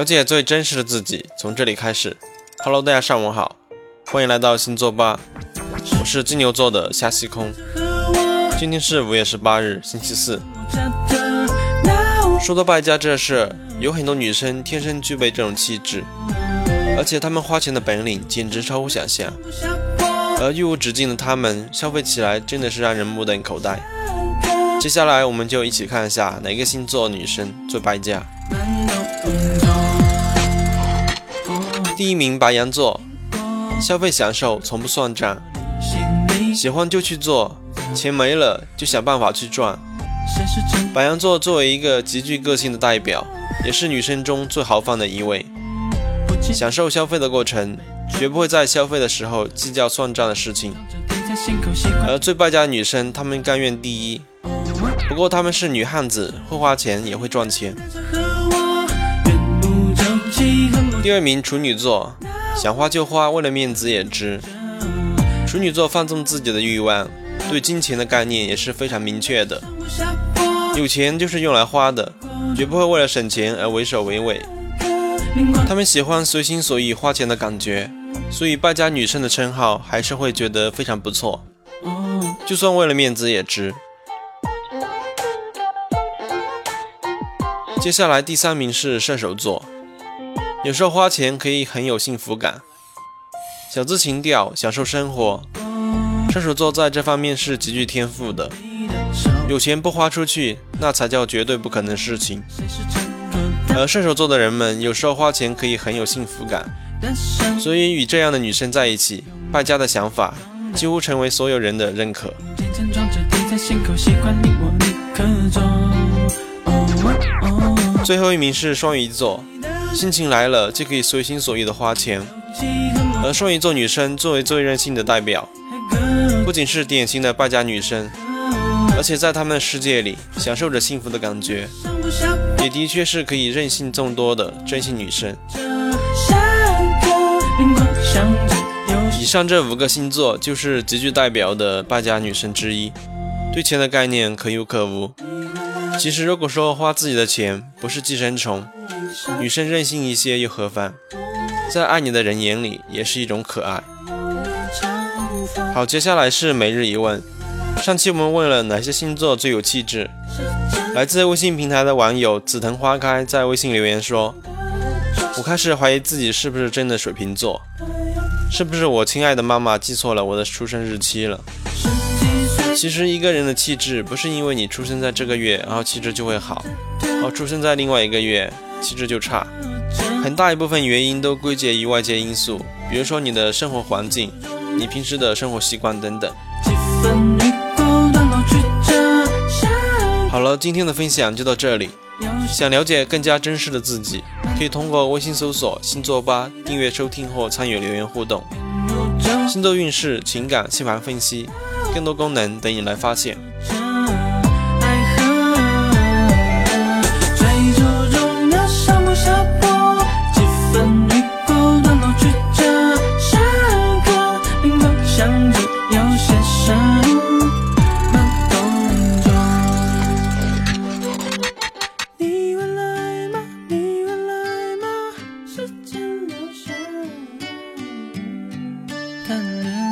了解最真实的自己，从这里开始。Hello，大家上午好，欢迎来到星座吧，我是金牛座的夏西空。今天是五月十八日，星期四。说到败家这事，有很多女生天生具备这种气质，而且她们花钱的本领简直超乎想象。而一无止境的她们，消费起来真的是让人目瞪口呆。接下来，我们就一起看一下哪个星座女生最败家。第一名白羊座，消费享受从不算账，喜欢就去做，钱没了就想办法去赚。白羊座作为一个极具个性的代表，也是女生中最豪放的一位，享受消费的过程，绝不会在消费的时候计较算账的事情。而最败家女生，她们甘愿第一，不过她们是女汉子，会花钱也会赚钱。第二名处女座，想花就花，为了面子也值。处女座放纵自己的欲望，对金钱的概念也是非常明确的。有钱就是用来花的，绝不会为了省钱而为首为尾。他们喜欢随心所欲花钱的感觉，所以败家女生的称号还是会觉得非常不错。就算为了面子也值。接下来第三名是射手座。有时候花钱可以很有幸福感，小资情调，享受生活。射手座在这方面是极具天赋的，有钱不花出去，那才叫绝对不可能的事情。而射手座的人们有时候花钱可以很有幸福感，所以与这样的女生在一起，败家的想法几乎成为所有人的认可。最后一名是双鱼座。心情来了就可以随心所欲的花钱，而双鱼座女生作为最任性的代表，不仅是典型的败家女生，而且在她们的世界里享受着幸福的感觉，也的确是可以任性众多的真性女生。以上这五个星座就是极具代表的败家女生之一，对钱的概念可有可无。其实如果说花自己的钱不是寄生虫，女生任性一些又何妨？在爱你的人眼里，也是一种可爱。好，接下来是每日一问。上期我们问了哪些星座最有气质？来自微信平台的网友紫藤花开在微信留言说：“我开始怀疑自己是不是真的水瓶座，是不是我亲爱的妈妈记错了我的出生日期了？”其实一个人的气质不是因为你出生在这个月，然后气质就会好，而出生在另外一个月。气质就差，很大一部分原因都归结于外界因素，比如说你的生活环境、你平时的生活习惯等等。好了，今天的分享就到这里。想了解更加真实的自己，可以通过微信搜索“星座吧”订阅收听或参与留言互动。星座运势、情感、星盘分析，更多功能等你来发现。i tenue.